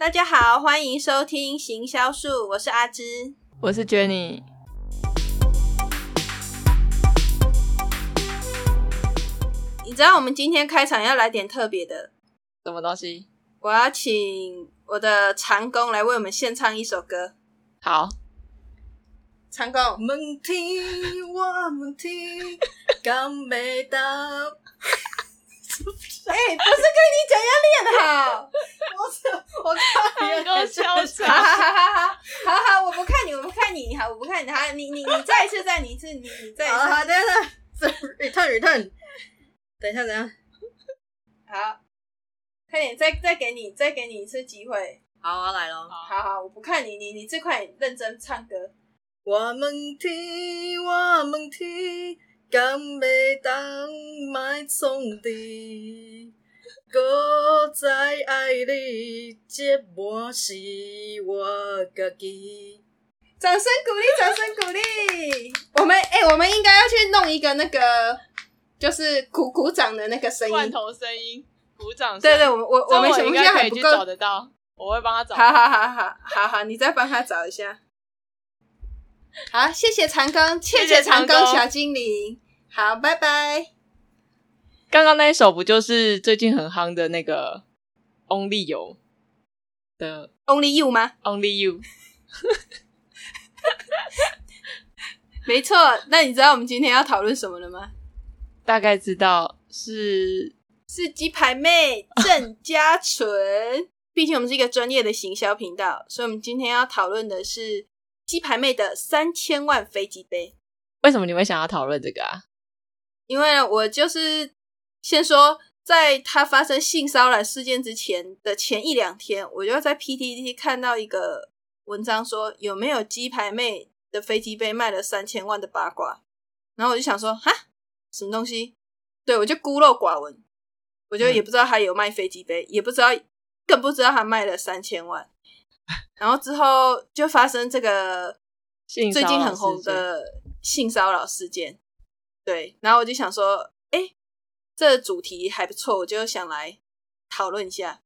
大家好，欢迎收听行销术，我是阿芝。我是 Jenny。你知道我们今天开场要来点特别的，什么东西？我要请我的长工来为我们献唱一首歌。好，长工，们听我问题，敢没答？哎、不是跟你讲要练好，我我看能够笑好场。好好好好好，我不看你，我不看你，好，我不看你，好，你你你再一次，再你一次，你你再一好好，次，等一下，等一下，return return，等一下，等一下，好，快点，再再给你，再给你一次机会，好，我要来喽。好好，我不看你，你你最快认真唱歌。我们听我问题，敢袂当卖创治？搁再爱你，这满是我家己。掌声鼓励，掌声鼓励！我们哎、我们应该要去弄一个那个，就是鼓鼓掌的那个声音。罐头声音，鼓掌声。对对，我们我这我们现应在还不够。该可以去找得到，我会帮他找。好好好好好，你再帮他找一下。好，谢谢长庚，谢谢谢长长工工小精灵。好，拜拜。刚刚那一首不就是最近很夯的那个 Only You 的 Only you 吗？Only You？没错。那你知道我们今天要讨论什么了吗？大概知道是是鸡排妹郑嘉纯。毕竟我们是一个专业的行销频道，所以我们今天要讨论的是鸡排妹的三千万飞机杯。为什么你会想要讨论这个啊？因为我就是先说，在他发生性骚扰事件之前的前一两天，我就在 PTT 看到一个文章说有没有鸡排妹的飞机杯卖了三千万的八卦，然后我就想说，哈，什么东西？对我就孤陋寡闻，我就嗯也不知道他有卖飞机杯，也不知道，更不知道他卖了三千万。然后之后就发生这个最近很红的性骚扰事件，对，然后我就想说，哎、这主题还不错，我就想来讨论一下。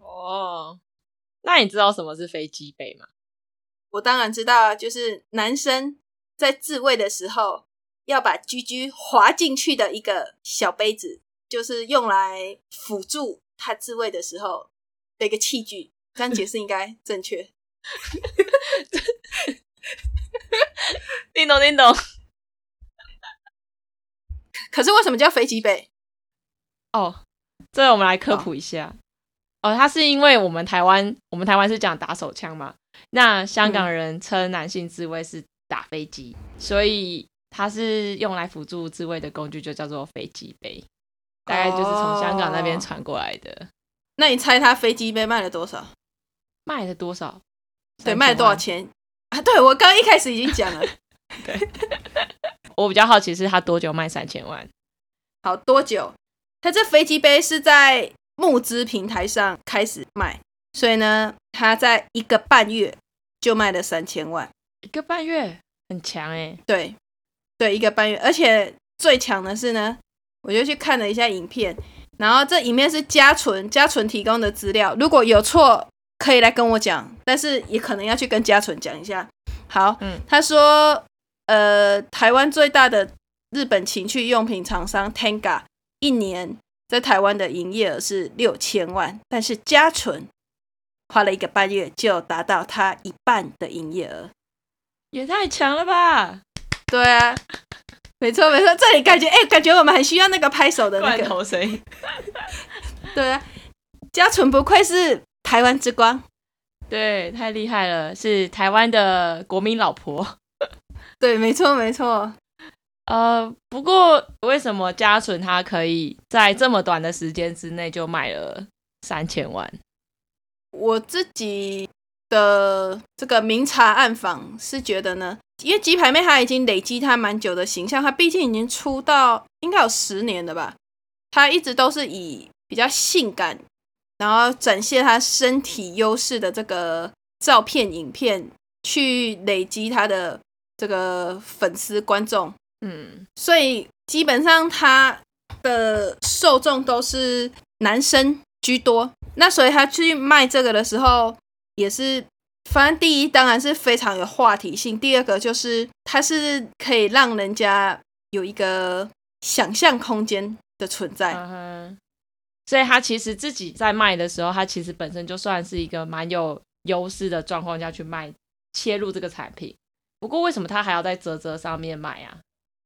哦。那你知道什么是飞机杯吗？我当然知道啊，就是男生在自慰的时候要把居居滑进去的一个小杯子，就是用来辅助他自慰的时候的一个器具。这样解释应该正确。叮咚叮咚。可是为什么叫飞机杯？哦，这我们来科普一下。哦，它是因为我们台湾，我们台湾是讲打手枪嘛，那香港人称男性自卫是打飞机，所以它是用来辅助自卫的工具，就叫做飞机杯，大概就是从香港那边哦传过来的。那你猜它飞机杯卖了多少？卖了多少？对，3000卖了多少万？钱啊？对我刚刚一开始已经讲了，对我比较好奇是他多久卖三千万？好多久？他这飞机杯是在募资平台上开始卖，所以呢，他在一个半月就卖了三千万。一个半月，很强哎、对，对，一个半月，而且最强的是呢，我就去看了一下影片，然后这影片是嘉纯嘉纯提供的资料，如果有错可以来跟我讲，但是也可能要去跟嘉纯讲一下。好，嗯他说，呃，台湾最大的日本情趣用品厂商 Tenga 一年在台湾的营业额是六千万，但是嘉纯花了一个半月就达到他一半的营业额。也太强了吧！对啊，没错没错，这里感觉哎、感觉我们很需要那个拍手的那个。头声音，对啊，嘉纯不愧是台湾之光。对，太厉害了，是台湾的国民老婆。对，没错没错。呃，不过为什么嘉纯他可以在这么短的时间之内就卖了三千万？我自己的这个明察暗访是觉得呢，因为鸡排妹她已经累积她蛮久的形象，她毕竟已经出道应该有十年了吧，她一直都是以比较性感，然后展现他身体优势的这个照片、影片去累积他的这个粉丝观众，嗯，所以基本上他的受众都是男生居多，那所以他去卖这个的时候，也是，反正第一当然是非常有话题性，第二个就是他是可以让人家有一个想象空间的存在。所以他其实自己在卖的时候，他其实本身就算是一个蛮有优势的状况下去卖切入这个产品。不过为什么他还要在泽泽上面卖啊？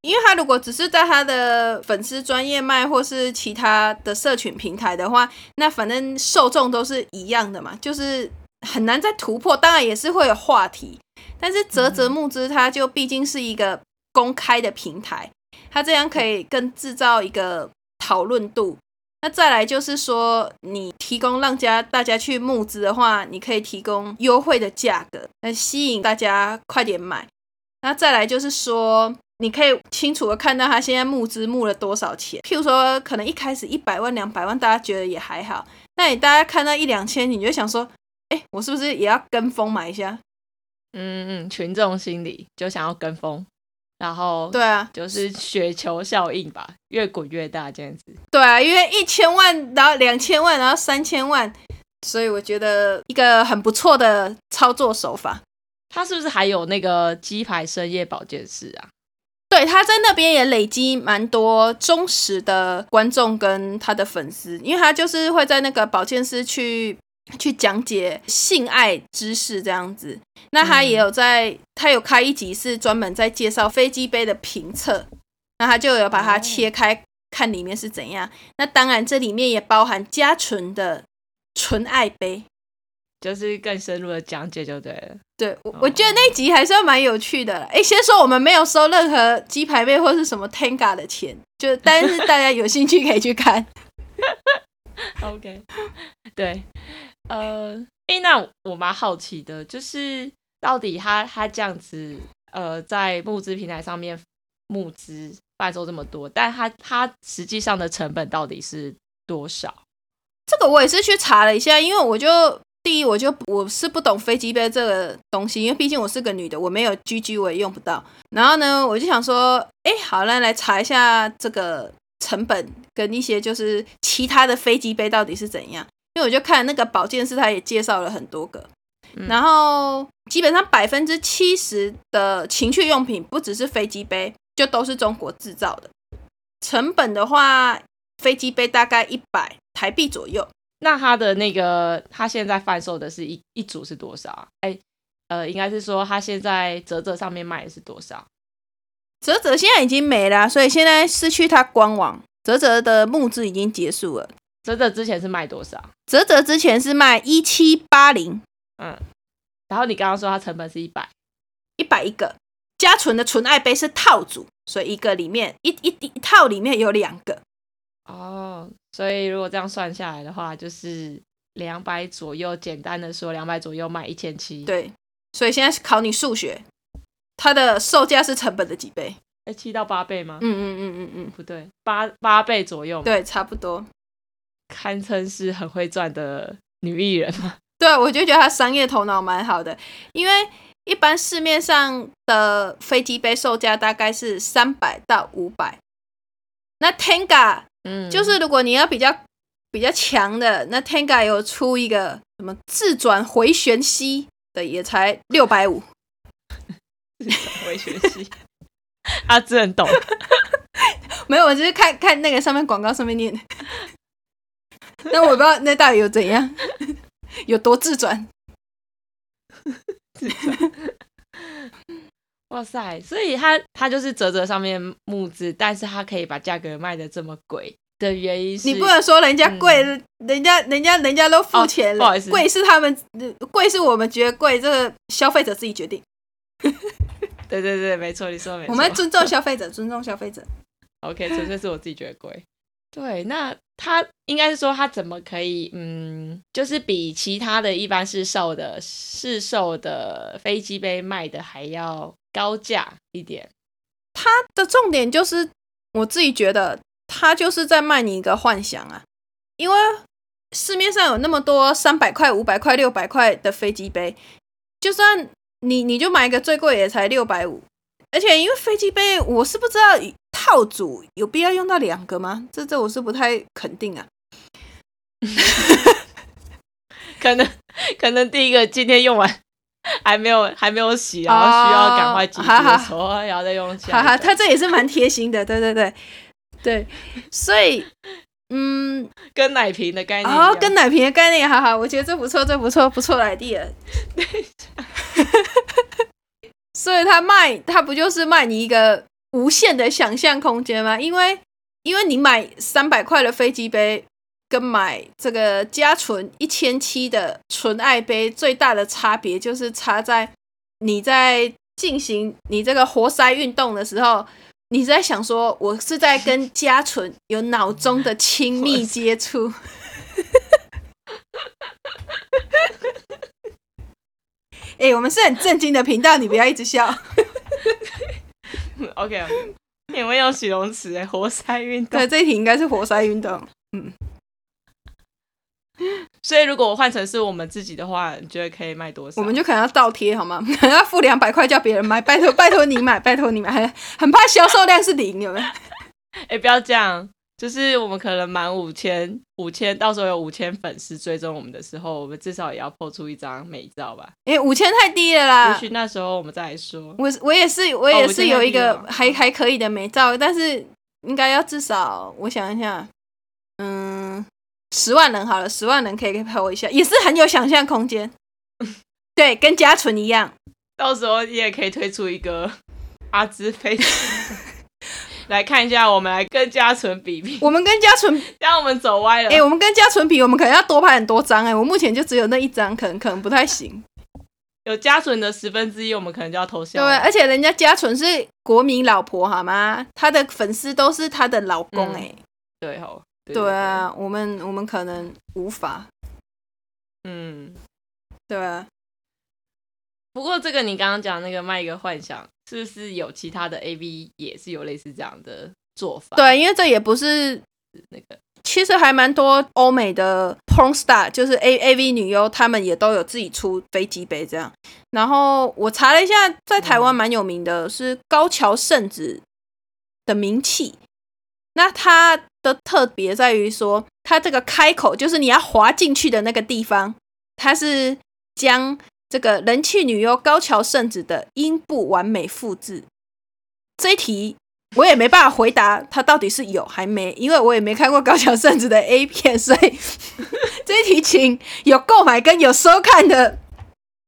因为他如果只是在他的粉丝专业卖，或是其他的社群平台的话，那反正受众都是一样的嘛，就是很难再突破。当然也是会有话题，但是泽泽募资它就毕竟是一个公开的平台，它这样可以更制造一个讨论度。那再来就是说，你提供让家大家去募资的话，你可以提供优惠的价格，来吸引大家快点买。那再来就是说，你可以清楚的看到他现在募资募了多少钱。譬如说，可能一开始一百万、两百万，大家觉得也还好。那你大家看到一两千，你就想说，哎，我是不是也要跟风买一下？嗯嗯，群众心理就想要跟风。然后对啊，就是雪球效应吧，越滚越大这样子。对啊，因为一千万，然后两千万，然后三千万，所以我觉得一个很不错的操作手法。他是不是还有那个鸡排深夜保健室啊？对，他在那边也累积蛮多忠实的观众跟他的粉丝，因为他就是会在那个保健室去。去讲解性爱知识这样子，那他也有在，他有开一集是专门在介绍飞机杯的评测，那他就有把它切开看里面是怎样。那当然这里面也包含加纯的纯爱杯，就是更深入的讲解就对了。对我我觉得那集还是蛮有趣的。哎，先说我们没有收任何鸡排妹或是什么 Tenga 的钱，就但是大家有兴趣可以去看。OK，对。呃，哎，那我蛮好奇的，就是到底他他这样子，呃，在募资平台上面募资贩售这么多，但他他实际上的成本到底是多少？这个我也是去查了一下，因为我就第一，我就我是不懂飞机杯这个东西，因为毕竟我是个女的，我没有 GG，我也用不到。然后呢，我就想说，哎，好了，来查一下这个成本跟一些就是其他的飞机杯到底是怎样。因为我就看那个保健室，他也介绍了很多个，然后基本上百分之七十的情趣用品不只是飞机杯，就都是中国制造的。成本的话，飞机杯大概一百台币左右。那他的那个，他现在贩售的是一一组是多少啊？哎，呃，应该是说他现在泽泽上面卖的是多少？泽泽现在已经没了，所以现在失去他官网。泽泽的募资已经结束了。泽泽之前是卖多少？泽泽之前是卖一七八零，嗯，然后你刚刚说它成本是一百，一百一个。加纯的纯爱杯是套组，所以一个里面一一一套里面有两个。哦，所以如果这样算下来的话，就是两百左右。简单的说，两百左右卖一千七。对，所以现在是考你数学，它的售价是成本的几倍？哎，七到八倍吗？嗯嗯嗯嗯嗯，不对，八八倍左右。对，差不多。堪称是很会赚的女艺人嘛？对，我就觉得她商业头脑蛮好的。因为一般市面上的飞机杯售价大概是三百到五百，那 Tenga，嗯，就是如果你要比较比较强的，那 Tenga 有出一个什么自转回旋吸的，也才六百五。自转回旋吸，阿志很懂。没有，我只是看看那个上面广告上面念。那我不知道那到底有怎样，有多自转？自转，哇塞！所以他他就是折折上面木质，但是他可以把价格卖的这么贵的原因是，你不能说人家贵，人家人家人家都付钱了，不好意思，贵是他们贵是我们觉得贵，这个消费者自己决定。对对对，没错，你说没错，我们尊重消费者，尊重消费者。OK，纯粹是我自己觉得贵。对，那他应该是说他怎么可以，嗯，就是比其他的一般市售的市售的飞机杯卖的还要高价一点。他的重点就是，我自己觉得他就是在卖你一个幻想啊，因为市面上有那么多三百块、五百块、六百块的飞机杯，就算你你就买一个最贵也才六百五。而且因为飞机杯，我是不知道套组有必要用到两个吗？这这我是不太肯定啊。可能可能第一个今天用完还没有还没有洗，然后需要赶快挤好好的时候，然后再用起来。哈哈，他这也是蛮贴心的，对对对对，所以嗯，跟奶瓶的概念一哦样，，跟奶瓶的概念，哈哈，我觉得这不错，这不错，不错的 idea。所以他卖，他不就是卖你一个无限的想象空间吗？因为因为你买三百块的飞机杯，跟买这个加纯一千七的纯爱杯，最大的差别就是差在你在进行你这个活塞运动的时候，你在想说，我是在跟加纯有脑中的亲密接触。哎、我们是很震惊的频道，你不要一直笑。OK，你会用形容词哎，活塞运动对，。这一题应该是活塞运动。嗯 所以如果我换成是我们自己的话，你觉得可以卖多少？我们就可能要倒贴好吗？可 能要付两百块叫别人买，拜托拜托你买，拜托你买，很很怕销售量是零，有没有？哎、不要这样，就是我们可能满五千，五千到时候有五千粉丝追踪我们的时候，我们至少也要 po 出一张美照吧。哎、五千太低了啦也。许那时候我们再来说。我我也是我也哦是有一个5000还还可以的美照，但是应该要至少我想一下，嗯，十万人好了，十万人可以陪我一下，也是很有想象空间。对，跟家纯一样。到时候你也可以推出一个阿兹飞来看一下，我们来跟嘉纯比比，我们跟嘉纯 让我们走歪了。哎、我们跟嘉纯比，我们可能要多拍很多张哎、我目前就只有那一张，可能可能不太行。有嘉纯的十分之一，我们可能就要投降对，而且人家嘉纯是国民老婆好吗？她的粉丝都是她的老公哎、对吼，对对，啊，我们我们可能无法，嗯。对啊，不过这个你刚刚讲那个卖一个幻想，是不是有其他的 A V 也是有类似这样的做法？，对，因为这也不是，那个其实还蛮多欧美的 porn star，就是 A A V 女优，她们也都有自己出飞机杯这样。然后我查了一下，在台湾蛮有名的是高桥圣子的名气。那它的特别在于说，它这个开口就是你要滑进去的那个地方，它是将这个人气女优高桥圣子的阴部完美复制。这一题我也没办法回答它到底是有还没，因为我也没看过高桥圣子的 A 片，所以 这一题请有购买跟有收看的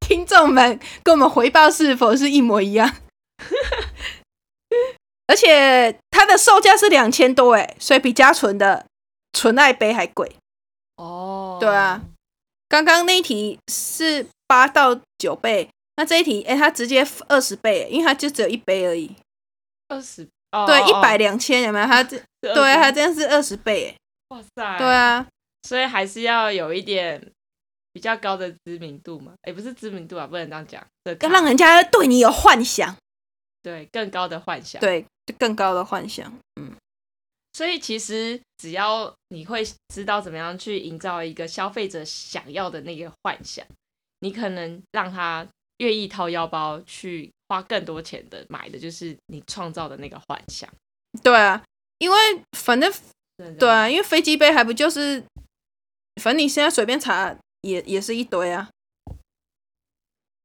听众们跟我们回报是否是一模一样。而且它的售价是两千多哎，所以比家纯的纯爱杯还贵。哦，对啊，刚刚那一题是八到九倍，那这一题哎、它直接二十倍，因为它就只有一杯而已。二十，哦对，一百，哦两千有没有？它这 哦对啊，它是这样是二十倍哎。哇塞，对，啊，所以还是要有一点比较高的知名度嘛，也不是知名度啊，不能这样讲，这要让人家对你有幻想，对更高的幻想，对，就更高的幻想。所以其实只要你会知道怎么样去营造一个消费者想要的那个幻想，你可能让他愿意掏腰包去花更多钱的买的就是你创造的那个幻想。对啊，因为反正对对啊，因为飞机杯还不就是，反正你现在随便查也也是一堆啊。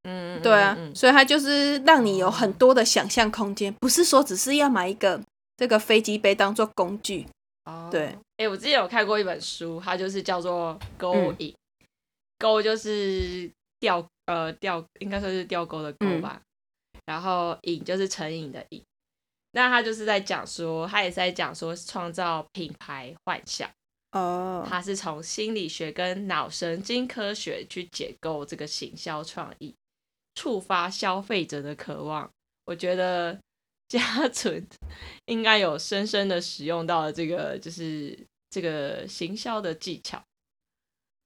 嗯，嗯对啊，嗯嗯所以它就是让你有很多的想象空间，不是说只是要买一个这个飞机杯当做工具。哦对，哎、我之前有看过一本书，它就是叫做《勾嗯引》，勾就是钓呃钓，应该算是钓钩的钩嗯吧，然后瘾就是成瘾的瘾。那他就是在讲说，他也是在讲说创造品牌幻想，哦，他是从心理学跟脑神经科学去解构这个行销创意，触发消费者的渴望。我觉得嘉纯 应该有深深的使用到了这个，就是这个行销的技巧。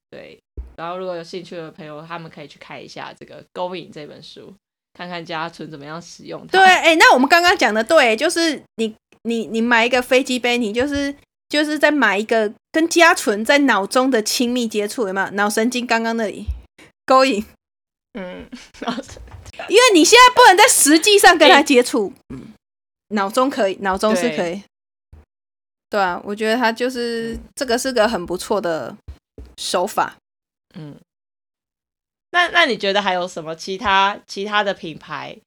对，然后如果有兴趣的朋友，他们可以去看一下这个《勾引》这本书，看看嘉纯怎么样使用它。对，哎、那我们刚刚讲的对，就是你你你买一个飞机杯，你就是就是在买一个跟家存在脑中的亲密接触，有没有？脑神经刚刚那里勾引，嗯，因为你现在不能在实际上跟他接触，嗯，脑中可以，脑中是可以。对啊，我觉得他就是这个是个很不错的手法。嗯，那那你觉得还有什么其他其他的品牌，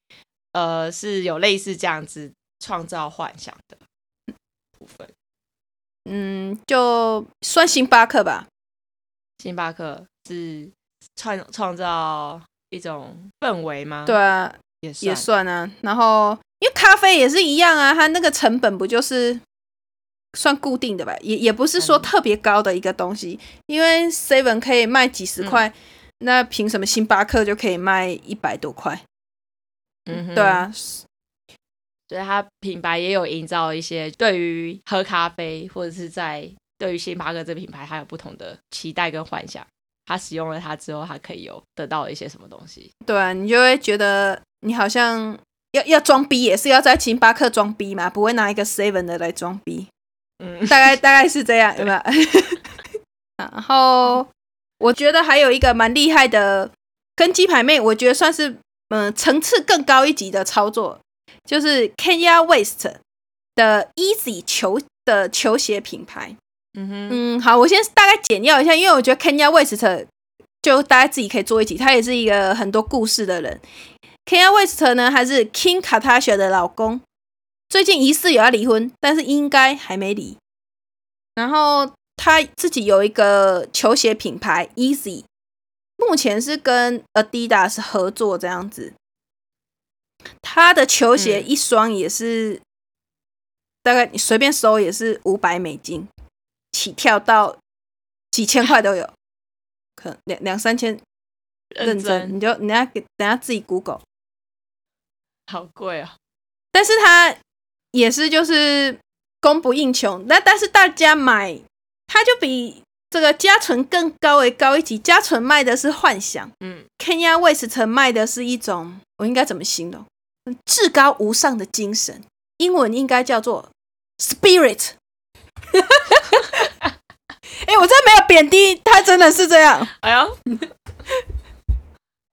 呃，是有类似这样子创造幻想的部分？嗯，就算星巴克吧。星巴克是创创造一种氛围吗？对，啊，也也算。啊。然后因为咖啡也是一样啊，它那个成本不就是算固定的吧？也也不是说嗯特别高的一个东西，因为 Seven 可以卖几十块，那凭什么星巴克就可以卖一百多块？嗯对，啊，所以它品牌也有营造一些对于喝咖啡或者是在对于星巴克这品牌，它有不同的期待跟幻想。他使用了它之后，他可以有得到一些什么东西？对啊，你就会觉得你好像要要装逼，也是要在星巴克装逼嘛，不会拿一个 Seven 的来装逼。嗯，大概大概是这样，有没有？然后我觉得还有一个蛮厉害的，跟鸡排妹，我觉得算是嗯层次更高一级的操作，就是 Kenya West 的 Easy 球的球鞋品牌。嗯哼，嗯，好，我先大概简要一下，因为我觉得 Kenya West 就大家自己可以做一集，他也是一个很多故事的人。Kenya West 呢，还是 Kim Kardashian 的老公，最近疑似有要离婚，但是应该还没离。然后他自己有一个球鞋品牌 Easy，目前是跟 Adidas 合作这样子。他的球鞋嗯一双也是、大概你随便搜也是五百美金起跳到几千块都有，可能两两三千认认真，真你就你要给等下自己 Google。好贵啊！但是它也是就是供不应求，那但是大家买，它就比这个嘉纯更高为高一级。嘉纯卖的是幻想嗯，，Kenya West 卖的是一种，我应该怎么形容？至高无上的精神，英文应该叫做 spirit。哎、我真没有贬低，他真的是这样。哎呦，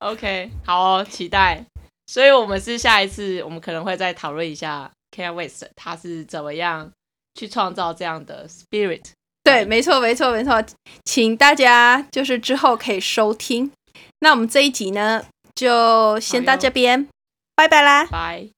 OK，好哦，期待。所以，我们是下一次，我们可能会再讨论一下 Kanye West 他是怎么样去创造这样的 spirit。对，没错，没错，没错，请大家就是之后可以收听。那我们这一集呢，就先到这边，拜拜啦。拜。